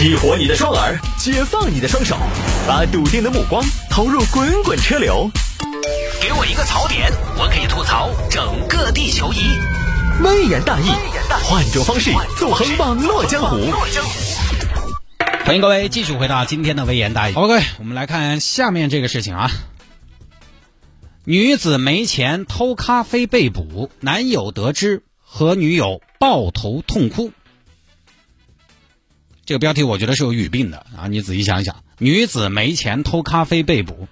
激活你的双耳，解放你的双手，把笃定的目光投入滚滚车流。给我一个槽点，我可以吐槽整个地球仪。微言大义，换种方式纵横网络江湖。欢迎各位继续回到今天的微言大义。好，各位，我们来看下面这个事情啊。女子没钱偷咖啡被捕，男友得知和女友抱头痛哭。这个标题我觉得是有语病的啊！你仔细想一想，女子没钱偷咖啡被捕，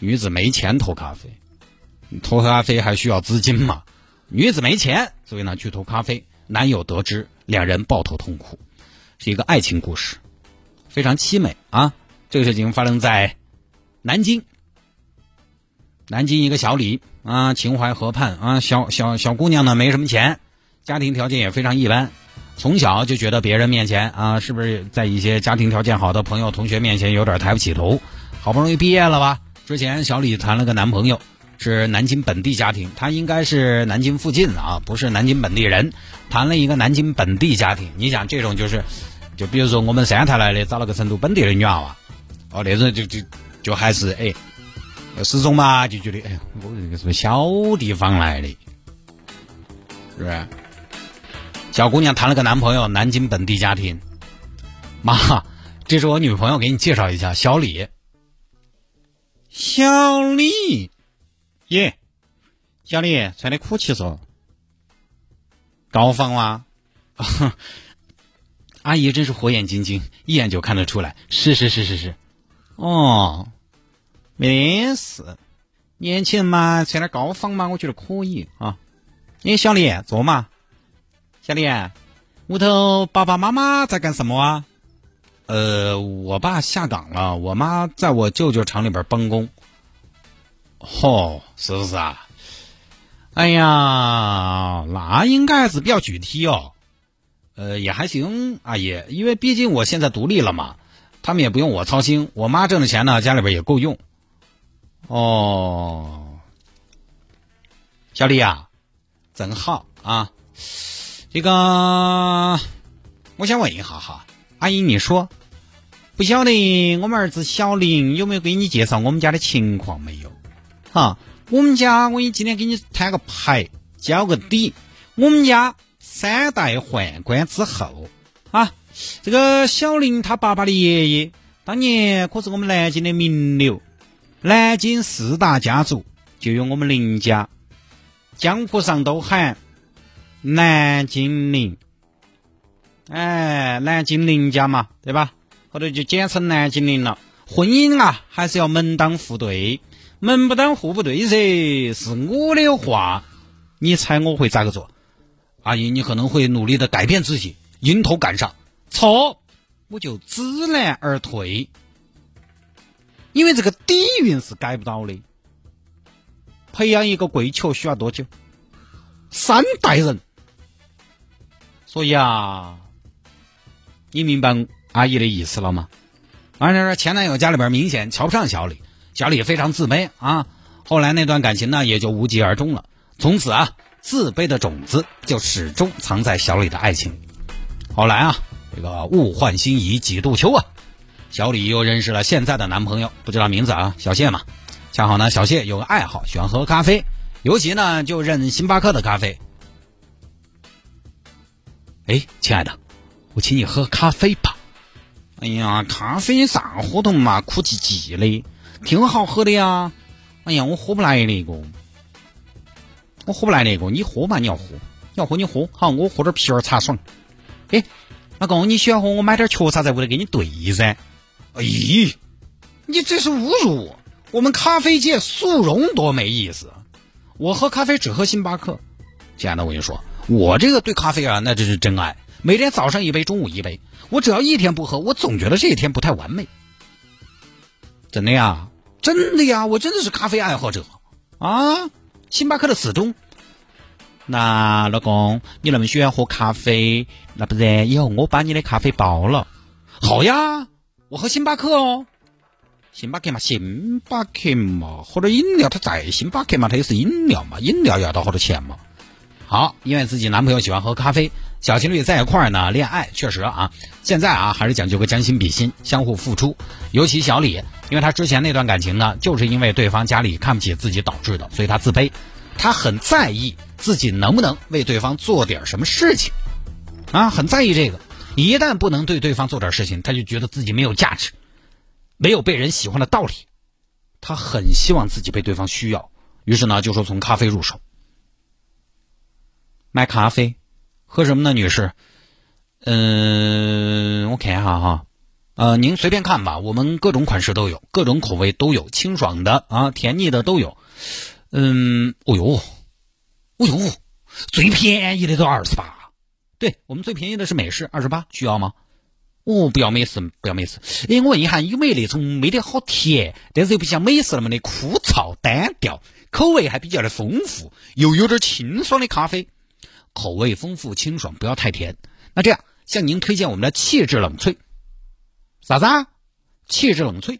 女子没钱偷咖啡，偷咖啡还需要资金吗？女子没钱，所以呢去偷咖啡，男友得知，两人抱头痛哭，是一个爱情故事，非常凄美啊！这个事情发生在南京，南京一个小李啊，秦淮河畔啊，小小小姑娘呢没什么钱，家庭条件也非常一般。从小就觉得别人面前啊，是不是在一些家庭条件好的朋友、同学面前有点抬不起头？好不容易毕业了吧？之前小李谈了个男朋友，是南京本地家庭，他应该是南京附近啊，不是南京本地人。谈了一个南京本地家庭，你想这种就是，就比如说我们三台来的，找了个成都本地的女娃娃，哦，那种就就就还是哎，始终嘛就觉得哎，我这个是不是小地方来的？是不是？小姑娘谈了个男朋友，南京本地家庭。妈，这是我女朋友，给你介绍一下，小李。小李，耶，小李穿的酷气嗦。高仿哇？阿姨真是火眼金睛，一眼就看得出来。是是是是是。哦，没事，年轻人嘛，穿点高仿嘛，我觉得可以啊。你小李坐嘛。小李，屋头爸爸妈妈在干什么啊？呃，我爸下岗了，我妈在我舅舅厂里边帮工。哦，是不是啊？哎呀，那应该是比较具体哦。呃，也还行，阿姨，因为毕竟我现在独立了嘛，他们也不用我操心。我妈挣的钱呢，家里边也够用。哦，小李啊，真好啊。这个，我想问一下哈，阿姨，你说，不晓得我们儿子小林有没有给你介绍我们家的情况没有？哈，我们家我今天给你摊个牌，交个底。我们家三代宦官之后啊，这个小林他爸爸的爷爷当年可是我们南京的名流，南京四大家族就有我们林家，江湖上都喊。南京林，哎，南京林家嘛，对吧？后头就简称南京林了。婚姻啊，还是要门当户对，门不当户不对噻。是我的话，你猜我会咋个做？阿姨，你可能会努力的改变自己，迎头赶上。错，我就知难而退，因为这个底蕴是改不到的。培养一个贵球需要多久？三代人。所以啊，你明白阿姨的意思了吗？而且说前男友家里边明显瞧不上小李，小李非常自卑啊。后来那段感情呢，也就无疾而终了。从此啊，自卑的种子就始终藏在小李的爱情里。后来啊，这个物换星移几度秋啊，小李又认识了现在的男朋友，不知道名字啊，小谢嘛。恰好呢，小谢有个爱好，喜欢喝咖啡，尤其呢就认星巴克的咖啡。哎，亲爱的，我请你喝咖啡吧。哎呀，咖啡啥活动嘛，苦唧唧的，挺好喝的呀。哎呀，我喝不来那个，我喝不来那个，你喝嘛，你要喝，你要喝你喝。好，我喝点皮儿茶爽。哎，老公，你喜欢喝，我买点雀茶在屋里给你兑噻。哎，你这是侮辱我。我们咖啡界速溶多没意思。我喝咖啡只喝星巴克。亲爱的，我跟你说。我这个对咖啡啊，那真是真爱。每天早上一杯，中午一杯。我只要一天不喝，我总觉得这一天不太完美。真的呀，真的呀，我真的是咖啡爱好者啊！星巴克的死忠。那老公，你那么喜欢喝咖啡，那不然以后我把你的咖啡包了。好呀，我喝星巴克哦。星巴克嘛，星巴克嘛，喝点饮料，它在星巴克嘛，它也是饮料嘛，饮料要到好多钱嘛。好，因为自己男朋友喜欢喝咖啡，小情侣在一块儿呢，恋爱确实啊，现在啊还是讲究个将心比心，相互付出。尤其小李，因为他之前那段感情呢，就是因为对方家里看不起自己导致的，所以他自卑，他很在意自己能不能为对方做点什么事情，啊，很在意这个。一旦不能对对方做点事情，他就觉得自己没有价值，没有被人喜欢的道理。他很希望自己被对方需要，于是呢，就说从咖啡入手，买咖啡。喝什么呢，女士？嗯，我看一下哈，呃，您随便看吧，我们各种款式都有，各种口味都有，清爽的啊，甜腻的都有。嗯，哦呦，哦呦，最便宜的都二十八。对我们最便宜的是美式，二十八，需要吗？哦，不要美式，不要美式。哎，我问一下，有没有那种没得好甜，但是又不像美式那么的枯燥单调，口味还比较的丰富，又有点清爽的咖啡？口味丰富清爽，不要太甜。那这样，向您推荐我们的气质冷萃。啥子？气质冷萃？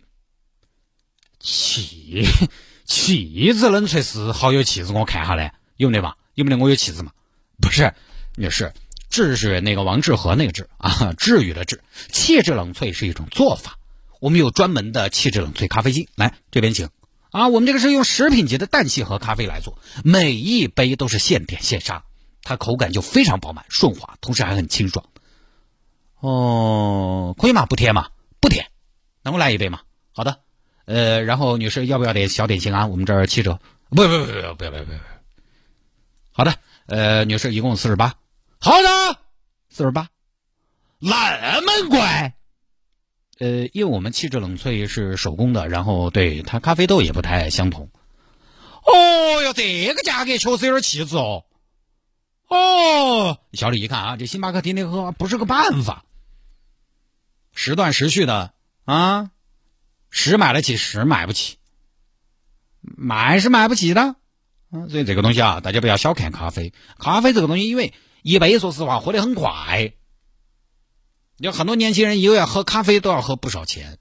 气 气质冷萃是好有气质，我看下来有没得吧？有没得我有气质嘛？不是，女士，治是那个王致和那个治啊，治愈的治。气质冷萃是一种做法，我们有专门的气质冷萃咖啡机。来这边请啊，我们这个是用食品级的氮气和咖啡来做，每一杯都是现点现杀。它口感就非常饱满顺滑，同时还很清爽。哦，可以吗？不甜吗？不甜。那我来一杯吗。好的。呃，然后女士要不要点小点心啊？我们这儿七折。不不不不不不不不不。好的。呃，女士一共四十八。好的，四十八。那么贵？呃，因为我们气质冷萃是手工的，然后对它咖啡豆也不太相同。哦哟，这个价格确实有点气质哦。哦，小李一看啊，这星巴克天天喝不是个办法，时断时续的啊，时买得起，时买不起，买是买不起的，嗯，所以这个东西啊，大家不要小看咖啡。咖啡这个东西，因为一杯说实话喝得很快，有很多年轻人一个月喝咖啡都要喝不少钱。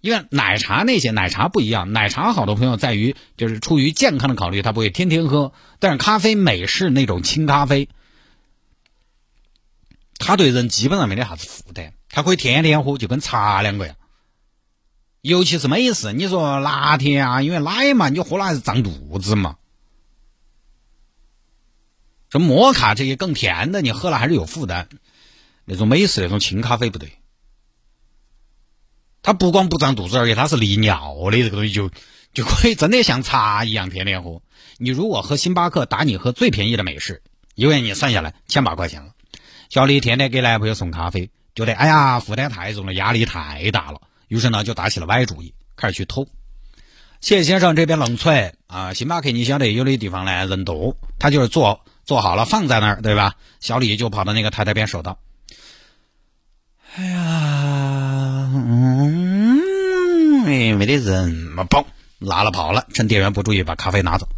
因为奶茶那些奶茶不一样，奶茶好多朋友在于就是出于健康的考虑，他不会天天喝。但是咖啡美式那种轻咖啡，它对人基本上没得啥子负担，它可以天天喝，就跟茶两个样。尤其是美式，你说拿铁啊，因为奶嘛，你喝了还是胀肚子嘛。这摩卡这些更甜的，你喝了还是有负担。那种美式那种清咖啡不对。它不光不胀肚子，而且它是利尿的，这个东西就就可以真的像茶一样天天喝。你如果喝星巴克，打你喝最便宜的美式，因为你算下来千把块钱了。小李天天给男朋友送咖啡，觉得哎呀负担太重了，压力太大了，于是呢就打起了歪主意，开始去偷。谢先生这边冷萃啊，星巴克你晓得有的地方呢人多，他就是做做好了放在那儿，对吧？小李就跑到那个台台边说道：“哎呀，嗯。”哎，没得人嘛，嘣，拉了跑了。趁店员不注意，把咖啡拿走。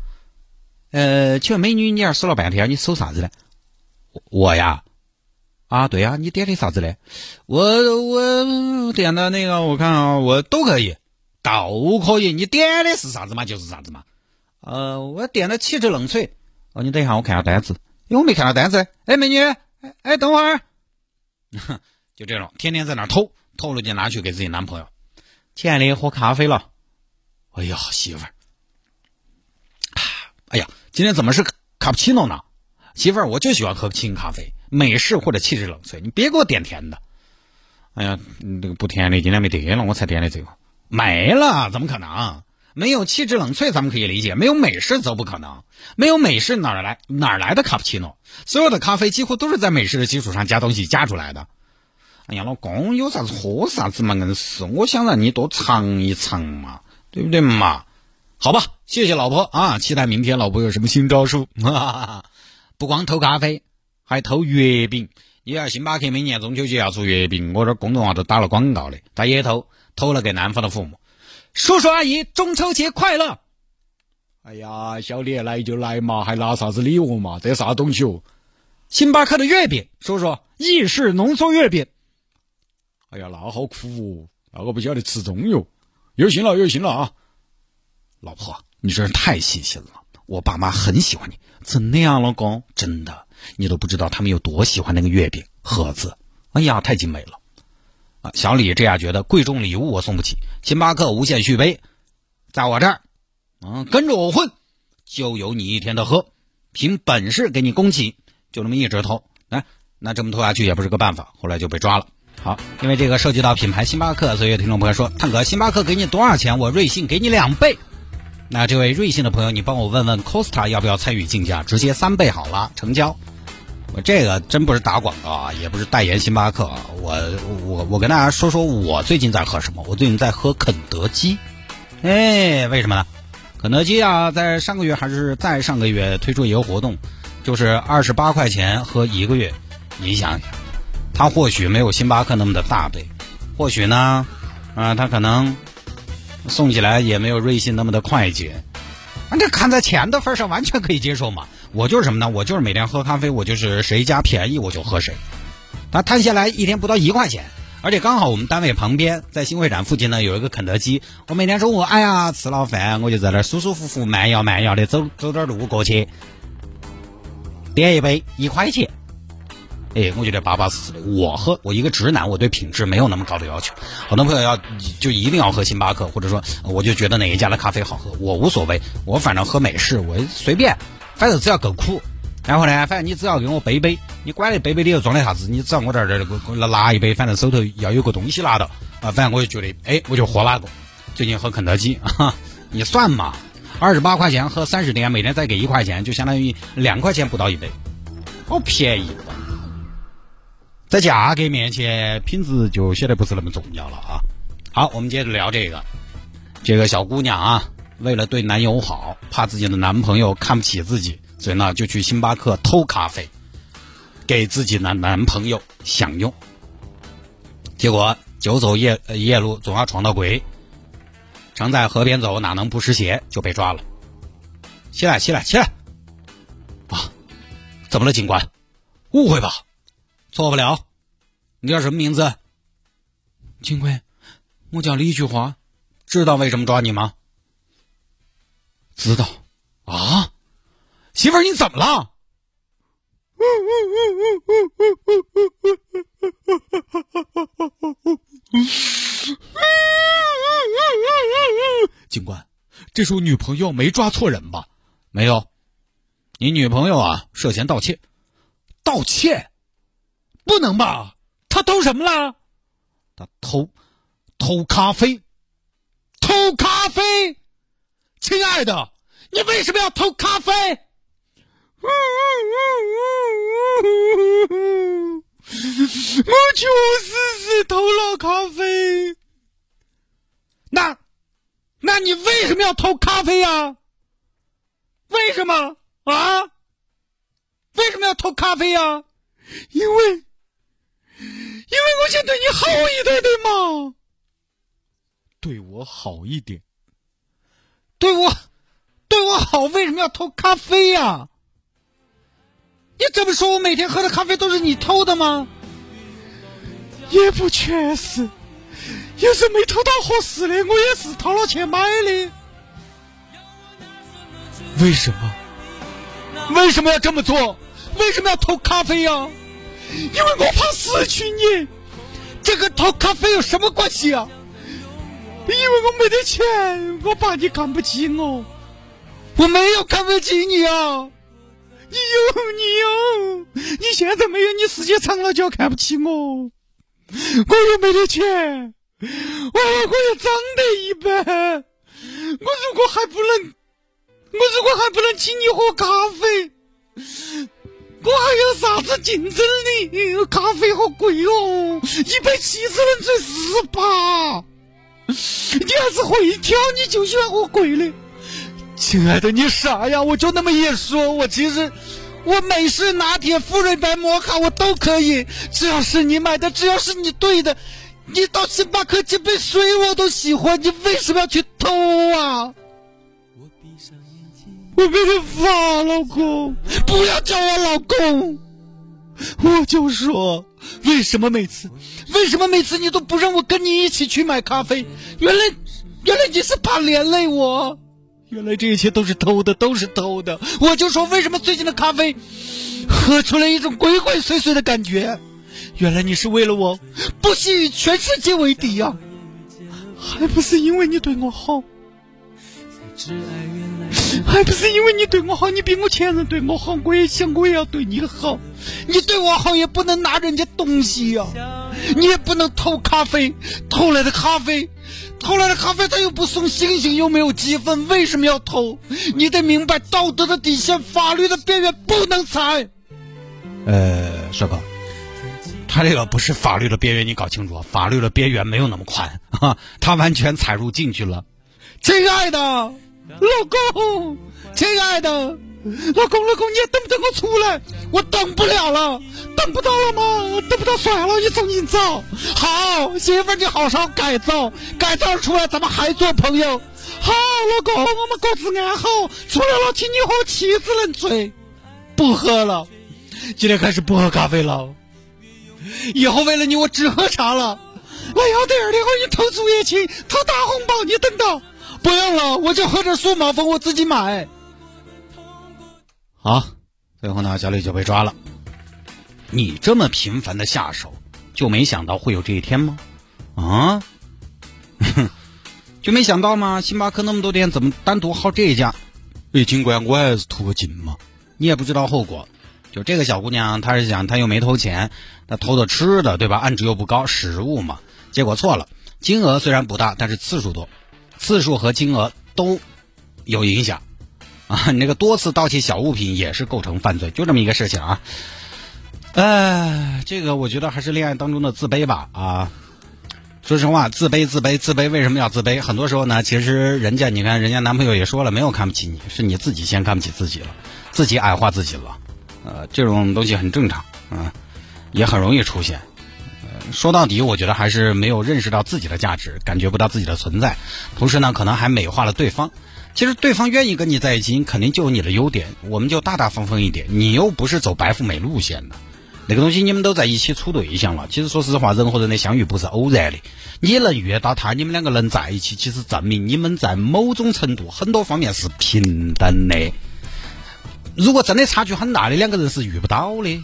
呃，请问美女，你儿说了半天，你搜啥子呢？我呀，啊，对呀，你点的啥子呢？我我点的那个，我看啊，我都可以，都可以。你点的是啥子嘛？就是啥子嘛。呃，我点的气质冷萃。哦，你等一下，我看下单子。因为我没看到单子。哎，美女，哎哎，等会儿。就这种，天天在那偷，偷了就拿去给自己男朋友。亲爱的，喝咖啡了。哎呀，媳妇儿，哎呀，今天怎么是卡布奇诺呢？媳妇儿，我就喜欢喝清咖啡，美式或者气质冷萃，你别给我点甜的。哎呀，那个不甜的今天没得了，我才点的这个，没了，怎么可能？没有气质冷萃咱们可以理解，没有美式则不可能。没有美式哪来哪来的卡布奇诺？所有的咖啡几乎都是在美式的基础上加东西加出来的。哎呀，老公，有啥子喝啥子嘛，硬是，我想让你多尝一尝嘛，对不对嘛？好吧，谢谢老婆啊，期待明天老婆有什么新招数。不光偷咖啡，还偷月饼。你看星巴克每年中秋节要出月饼，我这公众号都打了广告的，他也偷，偷了给男方的父母。叔叔阿姨，中秋节快乐！哎呀，小李来就来嘛，还拿啥子礼物嘛？这啥东西哦？星巴克的月饼，叔叔，意式浓缩月饼。哎呀，那好苦哦，那个不晓得吃中药，有心了有心了啊！老婆，你真是太细心了，我爸妈很喜欢你。真的呀，老公，真的，你都不知道他们有多喜欢那个月饼盒子。哎呀，太精美了。啊，小李这样觉得，贵重礼物我送不起，星巴克无限续杯，在我这儿，嗯，跟着我混，就有你一天的喝，凭本事给你供起，就那么一直偷，哎，那这么偷下去也不是个办法，后来就被抓了。好，因为这个涉及到品牌星巴克，所以有听众朋友说，探哥，星巴克给你多少钱？我瑞幸给你两倍。那这位瑞幸的朋友，你帮我问问 Costa 要不要参与竞价，直接三倍好了，成交。我这个真不是打广告啊，也不是代言星巴克。啊我我我跟大家说说我最近在喝什么。我最近在喝肯德基。哎，为什么呢？肯德基啊，在上个月还是在上个月推出一个活动，就是二十八块钱喝一个月。你想想，他或许没有星巴克那么的大杯，或许呢，啊，他可能送起来也没有瑞幸那么的快捷。那这看在钱的份上，完全可以接受嘛。我就是什么呢？我就是每天喝咖啡，我就是谁家便宜我就喝谁。他摊下来一天不到一块钱，而且刚好我们单位旁边在新会展附近呢有一个肯德基。我每天中午哎呀吃了饭，我就在那儿舒舒服服慢摇慢摇的走走点路过去，点一杯一块钱。哎，我觉得巴巴适适的。我喝，我一个直男，我对品质没有那么高的要求。很多朋友要就一定要喝星巴克，或者说我就觉得哪一家的咖啡好喝，我无所谓，我反正喝美式，我随便。反正只要够苦，然后呢，反正你只要给我杯杯，你管那杯杯里头装的啥子，你只要我这儿这个拿一杯，反正手头要有个东西拿到啊，反正我就觉得，哎，我就喝哪个。最近喝肯德基啊，你算嘛，二十八块钱喝三十天，每天再给一块钱，就相当于两块钱不到一杯，好便宜吧？在价格面前，品质就显得不是那么重要了啊。好，我们接着聊这个，这个小姑娘啊。为了对男友好，怕自己的男朋友看不起自己，所以呢就去星巴克偷咖啡，给自己的男朋友享用。结果久走夜夜路，总要闯到鬼。常在河边走，哪能不湿鞋？就被抓了。起来，起来，起来！啊，怎么了，警官？误会吧？错不了。你叫什么名字？警官，我叫李菊花。知道为什么抓你吗？知道，啊，媳妇儿你怎么了？警官，这是我女朋友，没抓错人吧？没有，你女朋友啊涉嫌盗窃，盗窃，不能吧？他偷什么了？他偷，偷咖啡，偷咖啡。亲爱的，你为什么要偷咖啡？我确实是偷了咖啡。那，那你为什么要偷咖啡呀？为什么啊？为什么要偷咖啡呀？因为，因为我想对你好一点，对吗？对我好一点。对我，对我好，为什么要偷咖啡呀？你这么说，我每天喝的咖啡都是你偷的吗？也不全是，要是没偷到合适的，我也是掏了钱买的。为什么？为什么要这么做？为什么要偷咖啡呀？因为我怕失去你。这跟偷咖啡有什么关系啊？因为我没得钱，我怕你看不起我。我没有看不起你啊！你有，你有，你现在没有，你时间长了就要看不起我。我又没得钱，我我又长得一般。我如果还不能，我如果还不能请你喝咖啡，我还有啥子竞争力？咖啡好贵哦，一杯七十能才十八。你还是会挑，你就喜欢喝贵的。亲爱的，你傻呀？我就那么一说，我其实我美式拿铁、馥芮白摩卡我都可以，只要是你买的，只要是你兑的，你到星巴克接杯水我都喜欢。你为什么要去偷啊？我没得法，老公，不要叫我老公。我就说，为什么每次，为什么每次你都不让我跟你一起去买咖啡？原来，原来你是怕连累我，原来这一切都是偷的，都是偷的。我就说，为什么最近的咖啡喝出来一种鬼鬼祟祟的感觉？原来你是为了我，不惜与全世界为敌呀！还不是因为你对我好，还不是因为你对我好，你比我前任对我好，我也想我也要对你好。你对我好也不能拿人家东西呀，你也不能偷咖啡，偷来的咖啡。偷来的咖啡他又不送星星，又没有积分，为什么要偷？你得明白道德的底线，法律的边缘不能踩。呃，帅哥，他这个不是法律的边缘，你搞清楚，法律的边缘没有那么宽啊，他完全踩入进去了。亲爱的老公，亲爱的。老公，老公，你等不等我出来？我等不了了，等不到了吗？等不到算了，你重新走。好，媳妇你好好改造，改造出来咱们还做朋友。好，老公，我们各自安好。出来了，请你喝妻子冷萃。不喝了，今天开始不喝咖啡了。以后为了你，我只喝茶了。我要第二天我给你偷竹叶青，偷大红包，你等到。不用了，我就喝点数码风，我自己买。好，最后呢，小李就被抓了。你这么频繁的下手，就没想到会有这一天吗？啊？就没想到吗？星巴克那么多店，怎么单独好这一家？哎，警官，我还是图个金嘛。你也不知道后果。就这个小姑娘，她是想，她又没偷钱，她偷的吃的，对吧？案值又不高，食物嘛。结果错了，金额虽然不大，但是次数多，次数和金额都有影响。啊，你那个多次盗窃小物品也是构成犯罪，就这么一个事情啊。哎，这个我觉得还是恋爱当中的自卑吧啊。说实话，自卑自卑自卑，为什么要自卑？很多时候呢，其实人家你看，人家男朋友也说了，没有看不起你，是你自己先看不起自己了，自己矮化自己了。呃，这种东西很正常啊，也很容易出现。说到底，我觉得还是没有认识到自己的价值，感觉不到自己的存在，同时呢，可能还美化了对方。其实对方愿意跟你在一起，肯定就有你的优点，我们就大大方方一点。你又不是走白富美路线的，那个东西你们都在一起处对象了。其实说实话，人和人的相遇不是偶然的。你能遇到他，你们两个能在一起，其实证明你们在某种程度、很多方面是平等的。如果真的差距很大的两个人是遇不到的。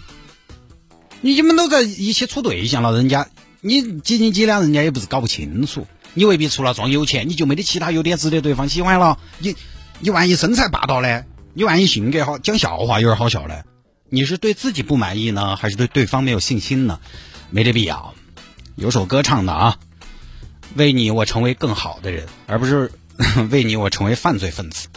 你们都在一起处对象了，人家你几斤几两，人家也不是搞不清楚。你未必除了装有钱，你就没得其他优点值得对方喜欢了。你你万一身材霸道呢？你万一性格好，讲笑话有点好笑呢？你是对自己不满意呢，还是对对方没有信心呢？没这必要。有首歌唱的啊，为你我成为更好的人，而不是 为你我成为犯罪分子。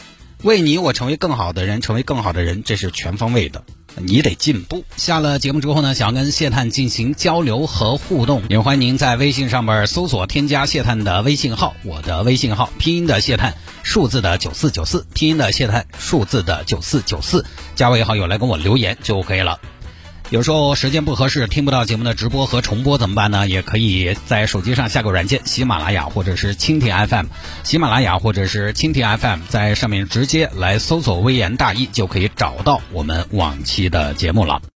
为你我成为更好的人，成为更好的人，这是全方位的。你得进步。下了节目之后呢，想要跟谢探进行交流和互动，也欢迎您在微信上面搜索添加谢探的微信号，我的微信号拼音的谢探，数字的九四九四，拼音的谢探，数字的九四九四，加为好友来跟我留言就可以了。有时候时间不合适，听不到节目的直播和重播怎么办呢？也可以在手机上下个软件，喜马拉雅或者是蜻蜓 FM，喜马拉雅或者是蜻蜓 FM，在上面直接来搜索“微言大义”，就可以找到我们往期的节目了。